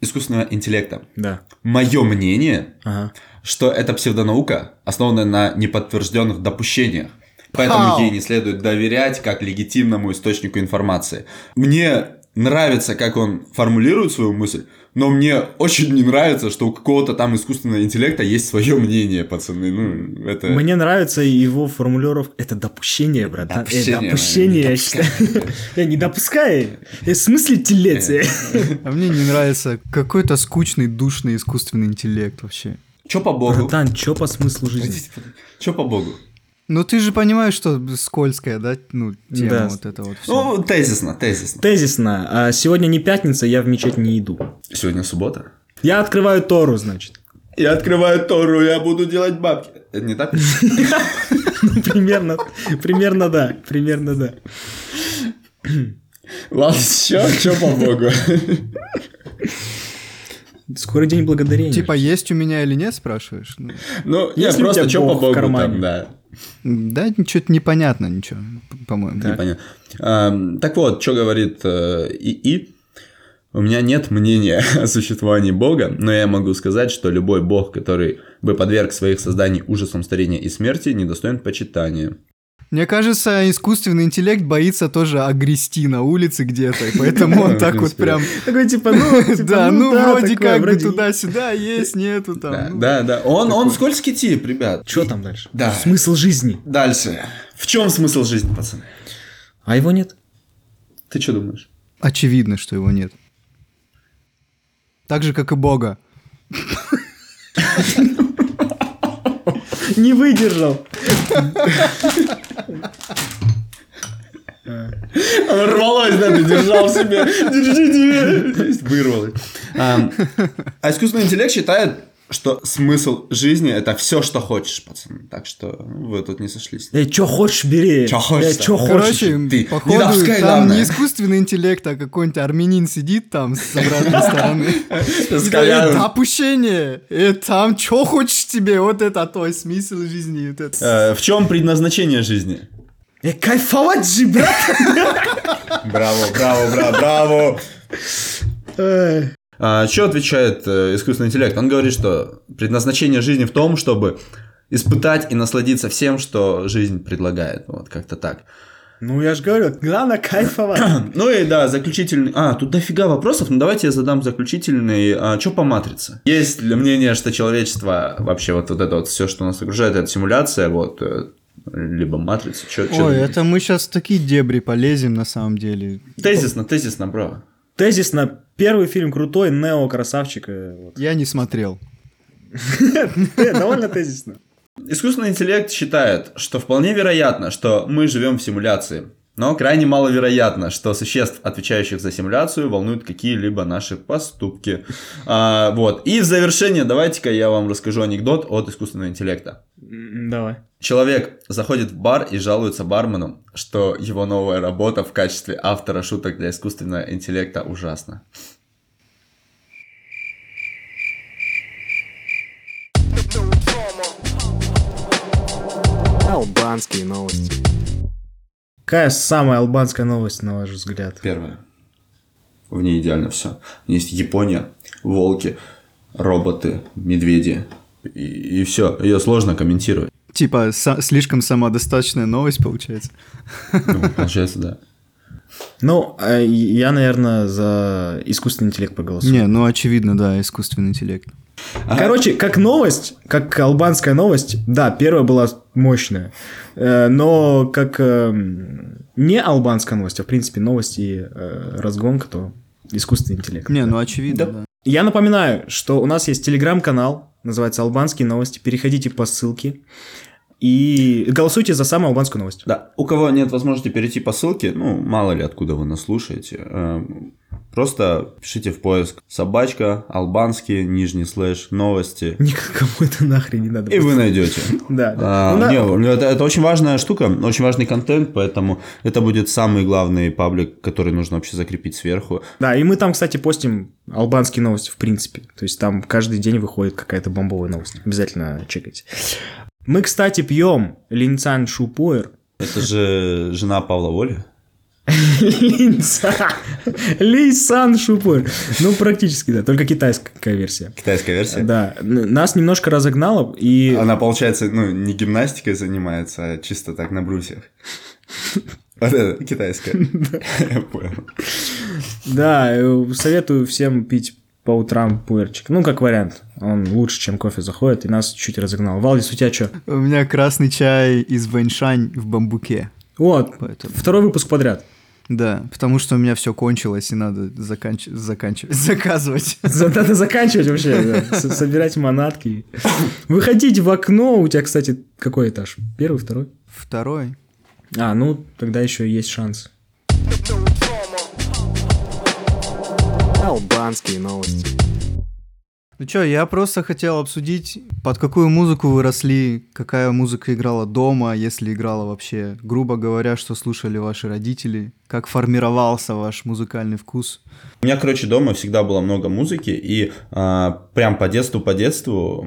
искусственного интеллекта. Да. Мое мнение, ага. что это псевдонаука, основанная на неподтвержденных допущениях. Поэтому ей не следует доверять как легитимному источнику информации. Мне нравится, как он формулирует свою мысль, но мне очень не нравится, что у какого-то там искусственного интеллекта есть свое мнение, пацаны. Ну, это... Мне нравится его формулировка. Это допущение, брат. Допущение. Это допущение, я считаю. Я не допускай. В смысле телец? А мне не нравится какой-то скучный, душный искусственный интеллект вообще. Чё по богу? Братан, чё по смыслу жизни? Чё по богу? Ну ты же понимаешь, что скользкая, да, ну, тема да. вот это вот всё. Ну, тезисно, тезисно. Тезисно. А сегодня не пятница, я в мечеть не иду. Сегодня суббота? Я открываю Тору, значит. Я открываю Тору, я буду делать бабки. Это не так? Ну, примерно, примерно да, примерно да. Ладно, чё, чё по богу? Скоро день благодарения. Типа, есть у меня или нет, спрашиваешь? Ну, ну нет, просто что по богу там, да. Да, что-то непонятно ничего, по-моему. Так. Непонятно. А, так вот, что говорит э, ИИ? У меня нет мнения о существовании Бога, но я могу сказать, что любой Бог, который бы подверг своих созданий ужасам старения и смерти, недостоин почитания. Мне кажется, искусственный интеллект боится тоже огрести на улице где-то, поэтому он так вот прям... Такой типа, ну, типа, да, ну, ну вроде как бы туда-сюда есть, нету там. Да, да, он, он скользкий тип, ребят. Что там дальше? Да. Смысл жизни. Дальше. В чем смысл жизни, пацаны? А его нет. Ты что думаешь? Очевидно, что его нет. Так же, как и Бога. Не выдержал. Рвалось, да, ты держал себе. Держите. Вырвалось. А, искусственный интеллект считает, что смысл жизни это все, что хочешь, пацаны. Так что вы тут не сошлись. Эй, что хочешь, бери. Что хочешь. Эй, что хочешь. Короче, ты походу, не там главное. не искусственный интеллект, а какой-нибудь армянин сидит там с обратной стороны. Это опущение. И там что хочешь тебе, вот это твой смысл жизни. Э, в чем предназначение жизни? Э, кайфовать же, брат! Браво, браво, браво, браво! А, что отвечает э, искусственный интеллект? Он говорит, что предназначение жизни в том, чтобы испытать и насладиться всем, что жизнь предлагает. Вот как-то так. Ну, я же говорю, главное кайфовать. ну и да, заключительный... А, тут дофига вопросов, но давайте я задам заключительный. А, что по матрице? Есть мнение, что человечество, вообще вот, вот это вот все, что нас окружает, это симуляция, вот, э, либо матрица. Чё, чё Ой, это мы сейчас такие дебри полезем на самом деле. Тезисно, тезисно, бро. Тезисно, первый фильм крутой, Нео красавчик. Вот. Я не смотрел. Довольно тезисно. Искусственный интеллект считает, что вполне вероятно, что мы живем в симуляции. Но крайне маловероятно, что существ, отвечающих за симуляцию, волнуют какие-либо наши поступки. А, вот. И в завершение давайте-ка я вам расскажу анекдот от искусственного интеллекта. Давай. Человек заходит в бар и жалуется бармену, что его новая работа в качестве автора шуток для искусственного интеллекта ужасна. Албанские новости. Какая самая албанская новость, на ваш взгляд? Первое. В ней идеально все. Есть Япония, волки, роботы, медведи. И, и все. Ее сложно комментировать. Типа са- слишком самодостаточная новость получается. Ну, получается, да. Ну, а я, наверное, за искусственный интеллект проголосую. Не, ну очевидно, да, искусственный интеллект. Короче, как новость, как албанская новость, да, первая была мощная, Э, но как э, не албанская новость, а в принципе новость и э, разгонка, то искусственный интеллект. Не, ну очевидно, да. Я напоминаю, что у нас есть телеграм-канал, называется «Албанские новости». Переходите по ссылке и голосуйте за самую албанскую новость. Да, у кого нет возможности перейти по ссылке, ну, мало ли откуда вы нас слушаете, э, просто пишите в поиск собачка, албанские, нижний слэш, новости. Никому это нахрен не надо. И вы найдете. Да, да. А, Ну, не, это, это очень важная штука, очень важный контент, поэтому это будет самый главный паблик, который нужно вообще закрепить сверху. Да, и мы там, кстати, постим албанские новости в принципе. То есть там каждый день выходит какая-то бомбовая новость. Обязательно чекайте. Мы, кстати, пьем линцан шупуэр. Это же жена Павла Воли. Линца. Лейсан шупуэр. Ну, практически, да. Только китайская версия. Китайская версия. Да. Нас немножко разогнало, и... Она, получается, ну, не гимнастикой занимается, а чисто так на брусьях. Вот это китайская. Я понял. Да, э, советую всем пить по утрам пуэрчик. Ну, как вариант. Он лучше, чем кофе заходит, и нас чуть разогнал. Валдис, у тебя что? У меня красный чай из Вэньшань в бамбуке. Вот, Поэтому. второй выпуск подряд. Да, потому что у меня все кончилось, и надо заканч- заканчивать, заказывать. За- Надо заканчивать вообще, да. Собирать манатки. Выходите в окно. У тебя, кстати, какой этаж? Первый, второй? Второй. А, ну, тогда еще есть шанс. Албанские новости. Ну чё, я просто хотел обсудить, под какую музыку вы росли, какая музыка играла дома, если играла вообще, грубо говоря, что слушали ваши родители, как формировался ваш музыкальный вкус. У меня, короче, дома всегда было много музыки, и а, прям по детству, по детству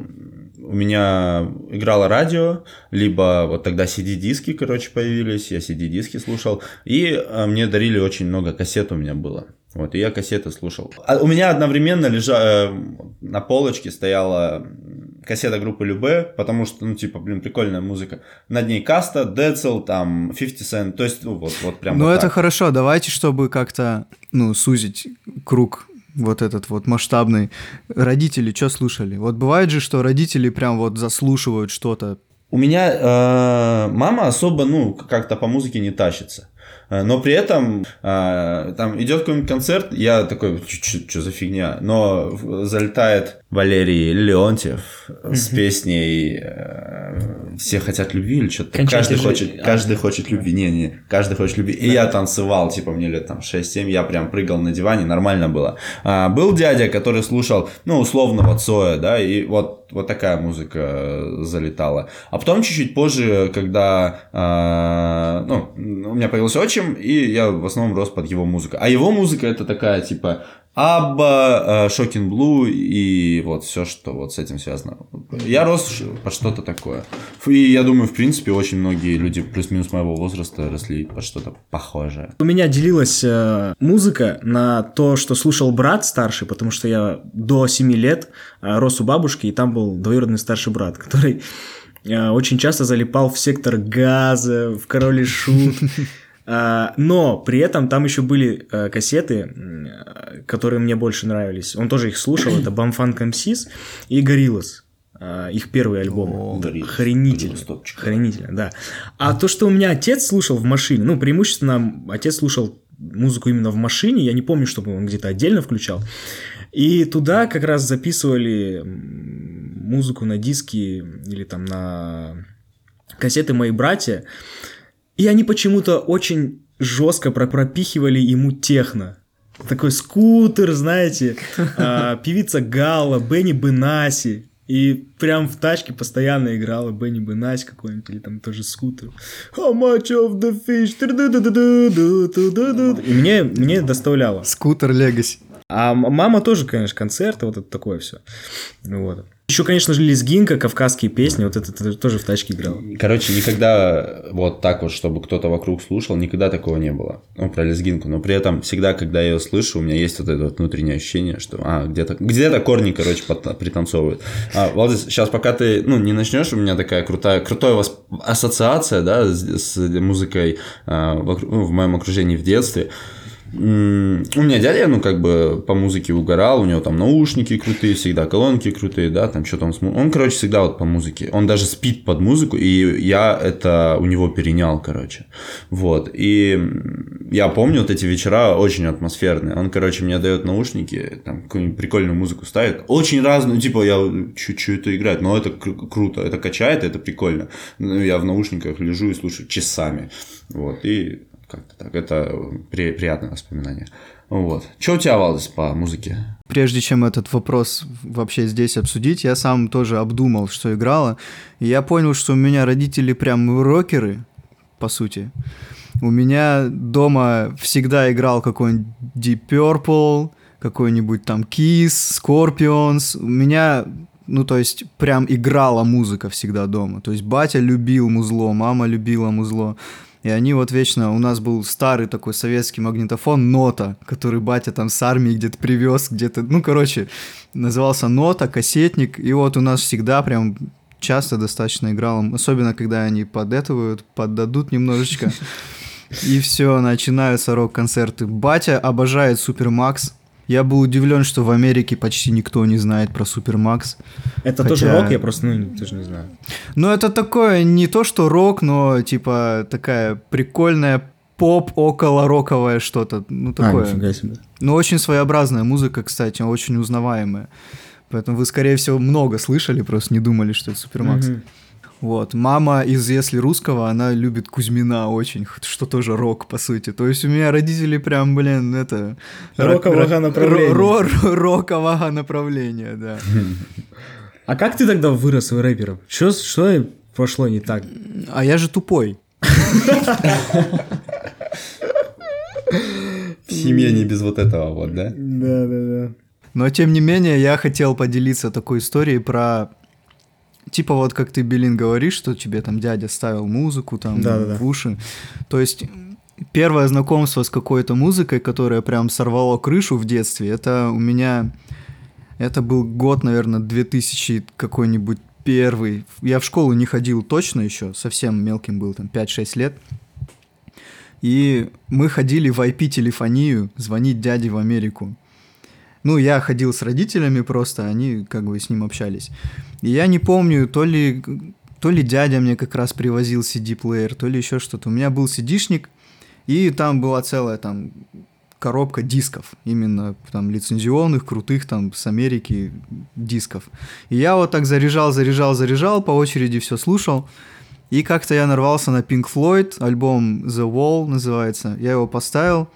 у меня играло радио, либо вот тогда CD-диски, короче, появились, я CD-диски слушал, и а, мне дарили очень много кассет у меня было. Вот, и я кассеты слушал. А у меня одновременно лежа... э, на полочке стояла кассета группы Любе, потому что, ну, типа, блин, прикольная музыка. Над ней Каста, Децл, там, 50 Cent, то есть, ну, вот, вот прям Ну вот это так. хорошо, давайте, чтобы как-то, ну, сузить круг вот этот вот масштабный. Родители что слушали? Вот бывает же, что родители прям вот заслушивают что-то. У меня э, мама особо, ну, как-то по музыке не тащится. Э, Но при этом э, там идет какой-нибудь концерт, я такой, что за фигня? Но залетает Валерий Леонтьев с песней э, «Все хотят любви» или что-то. Каждый жить. хочет, А. каждый хочет любви. Не, не, каждый хочет любви. И я танцевал, типа мне лет там 6-7, я прям прыгал на диване, нормально было. А, был дядя, который слушал, ну, условного Цоя, да, и вот, вот такая музыка э, залетала. А потом чуть-чуть позже, когда, а, ну, у меня появился отчим, и я в основном рос под его музыку. А его музыка это такая, типа, Абба, Шокин Блу и вот все, что вот с этим связано. Я рос под что-то такое. И я думаю, в принципе, очень многие люди плюс-минус моего возраста росли под что-то похожее. У меня делилась э, музыка на то, что слушал брат старший, потому что я до 7 лет э, рос у бабушки, и там был двоюродный старший брат, который э, очень часто залипал в сектор газа, в король и шут. А, Но при этом там еще были э, кассеты, э, которые мне больше нравились. Он тоже их слушал. Это Bumfunk MCs и Gorillaz. э, Их первый альбом. О. Охренительно. Охренительно, да. А то, что у меня отец слушал в машине, ну, преимущественно отец слушал музыку именно в машине, я не помню, чтобы он где-то отдельно включал. И туда как раз записывали музыку на диски или там на кассеты мои братья. И они почему-то очень жестко пропихивали ему техно. Такой скутер, знаете, а, певица Гала, Бенни Бенаси. И прям в тачке постоянно играла Бенни Бенаси какой-нибудь, или там тоже скутер. How much of the fish? И мне, мне доставляло. Скутер Легаси. А мама тоже, конечно, концерты, вот это такое все. Вот. Еще, конечно же, лезгинка, кавказские песни, вот это, тоже в тачке играл. Короче, никогда вот так вот, чтобы кто-то вокруг слушал, никогда такого не было. Ну, про лезгинку. Но при этом всегда, когда я ее слышу, у меня есть вот это вот внутреннее ощущение, что а, где-то где корни, короче, пританцовывают. А, Владис, сейчас пока ты, ну, не начнешь, у меня такая крутая, крутая вас ассоциация, да, с, с музыкой а, в, ну, в моем окружении в детстве. У меня дядя, ну, как бы по музыке угорал, у него там наушники крутые, всегда колонки крутые, да, там что-то он... См... Он, короче, всегда вот по музыке. Он даже спит под музыку, и я это у него перенял, короче. Вот. И я помню вот эти вечера очень атмосферные. Он, короче, мне дает наушники, там какую-нибудь прикольную музыку ставит. Очень разную, типа, я чуть-чуть это играет, но это кру- круто, это качает, это прикольно. Ну, я в наушниках лежу и слушаю часами. Вот. И как-то так. Это при, приятное воспоминание. Вот. Что у тебя, Валдис, по музыке? Прежде чем этот вопрос вообще здесь обсудить, я сам тоже обдумал, что играло. И я понял, что у меня родители прям рокеры, по сути. У меня дома всегда играл какой-нибудь Deep Purple, какой-нибудь там Kiss, Scorpions. У меня ну, то есть, прям играла музыка всегда дома. То есть, батя любил музло, мама любила музло. И они вот вечно... У нас был старый такой советский магнитофон «Нота», который батя там с армии где-то привез, где-то... Ну, короче, назывался «Нота», кассетник. И вот у нас всегда прям часто достаточно играл, особенно когда они подэтывают, поддадут немножечко. И все, начинаются рок-концерты. Батя обожает Супермакс, я был удивлен, что в Америке почти никто не знает про Супермакс. Это Хотя... тоже рок, я просто ну, тоже не знаю. Ну, это такое, не то что рок, но типа такая прикольная поп около роковое что-то. Ну, такое. А, себе. Ну, очень своеобразная музыка, кстати, очень узнаваемая. Поэтому вы, скорее всего, много слышали, просто не думали, что это Супермакс. Угу. Вот. Мама из «Если русского», она любит Кузьмина очень, что тоже рок, по сути. То есть у меня родители прям, блин, это... Рокового направления. Рокового направления, да. А как ты тогда вырос в рэпером? Что, что пошло не так? А я же тупой. В семье не без вот этого вот, да? Да, да, да. Но тем не менее, я хотел поделиться такой историей про типа вот как ты, Белин, говоришь, что тебе там дядя ставил музыку там да, в да, уши. То есть первое знакомство с какой-то музыкой, которая прям сорвало крышу в детстве, это у меня... Это был год, наверное, 2000 какой-нибудь первый. Я в школу не ходил точно еще, совсем мелким был, там 5-6 лет. И мы ходили в IP-телефонию звонить дяде в Америку. Ну, я ходил с родителями просто, они как бы с ним общались. Я не помню, то ли, то ли дядя мне как раз привозил CD-плеер, то ли еще что-то. У меня был CD-шник, и там была целая там коробка дисков, именно там лицензионных, крутых там с Америки дисков. И я вот так заряжал, заряжал, заряжал, по очереди все слушал. И как-то я нарвался на Pink Floyd, альбом The Wall называется. Я его поставил,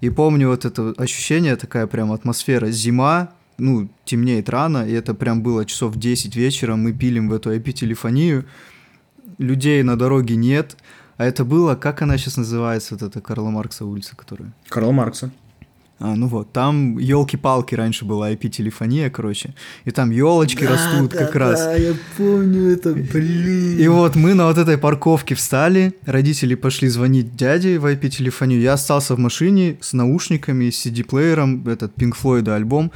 и помню вот это ощущение, такая прям атмосфера. Зима, ну, темнеет рано, и это прям было часов 10 вечера, мы пилим в эту IP-телефонию, людей на дороге нет, а это было, как она сейчас называется, вот эта Карла Маркса улица, которая? Карла Маркса. А, ну вот, там елки-палки раньше была IP-телефония, короче, и там елочки да, растут да, как да, раз. Да, я помню это, блин. И вот мы на вот этой парковке встали, родители пошли звонить дяде в IP-телефонию, я остался в машине с наушниками, с CD-плеером, этот Pink Floyd альбом,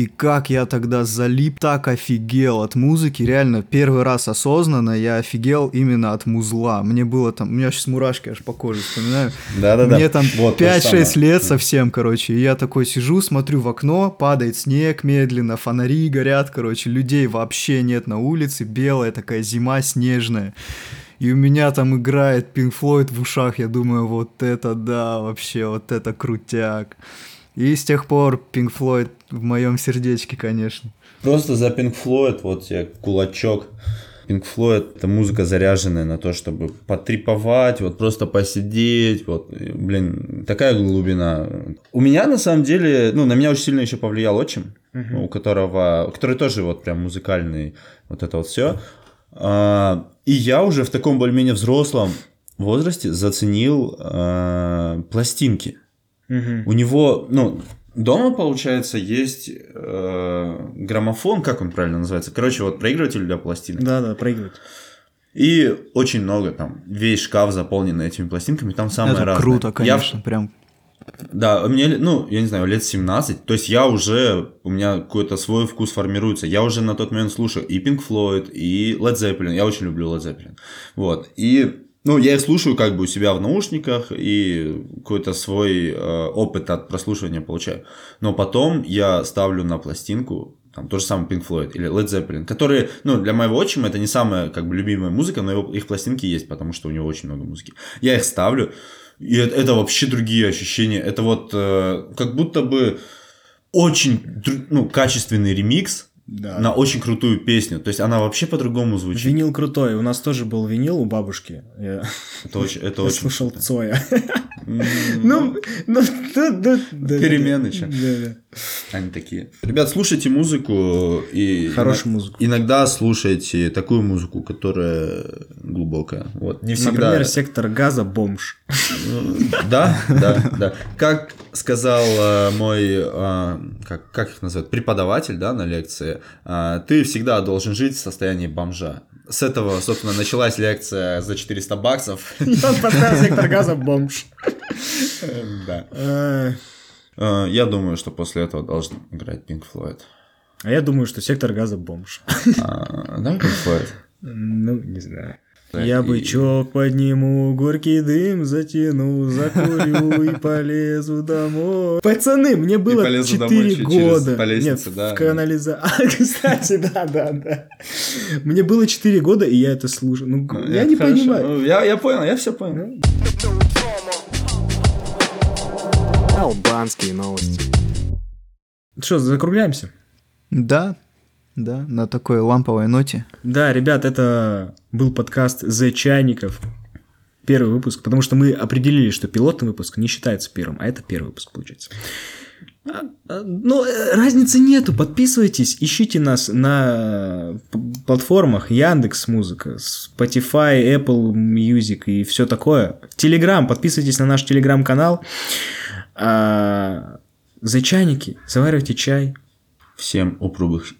и как я тогда залип, так офигел от музыки. Реально, первый раз осознанно я офигел именно от музла. Мне было там, у меня сейчас мурашки аж по коже вспоминаю. Да-да-да. Мне там вот, 5-6 лет совсем, короче. И я такой сижу, смотрю в окно, падает снег медленно, фонари горят, короче. Людей вообще нет на улице, белая такая зима снежная. И у меня там играет Pink Floyd в ушах. Я думаю, вот это да, вообще, вот это крутяк. И с тех пор Pink Floyd в моем сердечке, конечно. Просто за Pink Floyd, вот тебе кулачок. Pink Floyd это музыка заряженная на то, чтобы потриповать, вот просто посидеть, вот, блин, такая глубина. У меня на самом деле, ну, на меня очень сильно еще повлиял отчим, uh-huh. у которого, который тоже вот прям музыкальный, вот это вот все. А, и я уже в таком более-менее взрослом возрасте заценил а, пластинки. У него, ну, Дома, получается, есть э, граммофон, как он правильно называется? Короче, вот проигрыватель для пластинок. Да, да, проигрыватель. И очень много там, весь шкаф заполнен этими пластинками, там самое Это разное. круто, конечно, я, прям. Да, мне, ну, я не знаю, лет 17, то есть я уже, у меня какой-то свой вкус формируется, я уже на тот момент слушаю и Pink Floyd, и Led Zeppelin, я очень люблю Led Zeppelin, вот, и ну, я их слушаю как бы у себя в наушниках и какой-то свой э, опыт от прослушивания получаю. Но потом я ставлю на пластинку там то же самое Pink Floyd или Led Zeppelin, которые, ну, для моего отчима это не самая, как бы, любимая музыка, но его, их пластинки есть, потому что у него очень много музыки. Я их ставлю, и это, это вообще другие ощущения. Это вот э, как будто бы очень, ну, качественный ремикс, да. на очень крутую песню. То есть она вообще по-другому звучит. Винил крутой. У нас тоже был винил у бабушки. Я... Это очень, это очень. слушал Цоя. Ну, ну, перемены что. Они такие. Ребят, слушайте музыку и хорошую музыку. Иногда слушайте такую музыку, которая глубокая. Вот не всегда. Например, сектор газа бомж. Да, да, да. Как сказал э, мой, э, как, как их называют, преподаватель, да, на лекции, э, ты всегда должен жить в состоянии бомжа. С этого, собственно, началась лекция за 400 баксов. Он поставил сектор газа бомж. Да. Я думаю, что после этого должен играть Pink Floyd. А я думаю, что сектор газа бомж. Да, Pink Floyd? Ну, не знаю. Я бычок подниму, горький дым затяну, закурю и полезу домой. Пацаны, мне было 4 года. По лестнице, Нет, да. в канализации. А, кстати, да, да, да. Мне было 4 года, и я это слушал. Ну, я не понимаю. Я, я понял, я все понял. Албанские новости. Что, закругляемся? Да, да, на такой ламповой ноте. Да, ребят, это был подкаст The Чайников. Первый выпуск, потому что мы определили, что пилотный выпуск не считается первым, а это первый выпуск получается. А, а, ну, э, разницы нету. Подписывайтесь, ищите нас на платформах Яндекс Музыка, Spotify, Apple Music и все такое. Телеграм, подписывайтесь на наш телеграм-канал. А, за чайники, заваривайте чай. Всем упругих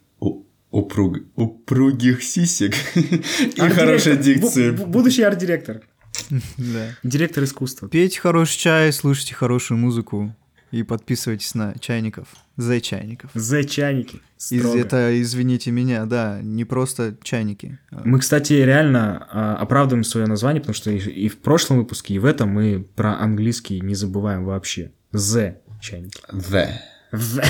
упруг... упругих сисек и хорошей дикции. Будущий арт-директор. Да. Директор искусства. Пейте хороший чай, слушайте хорошую музыку и подписывайтесь на чайников. За чайников. За чайники. Из, это, извините меня, да, не просто чайники. Мы, кстати, реально а, оправдываем свое название, потому что и, и в прошлом выпуске, и в этом мы про английский не забываем вообще. The чайники. The. The.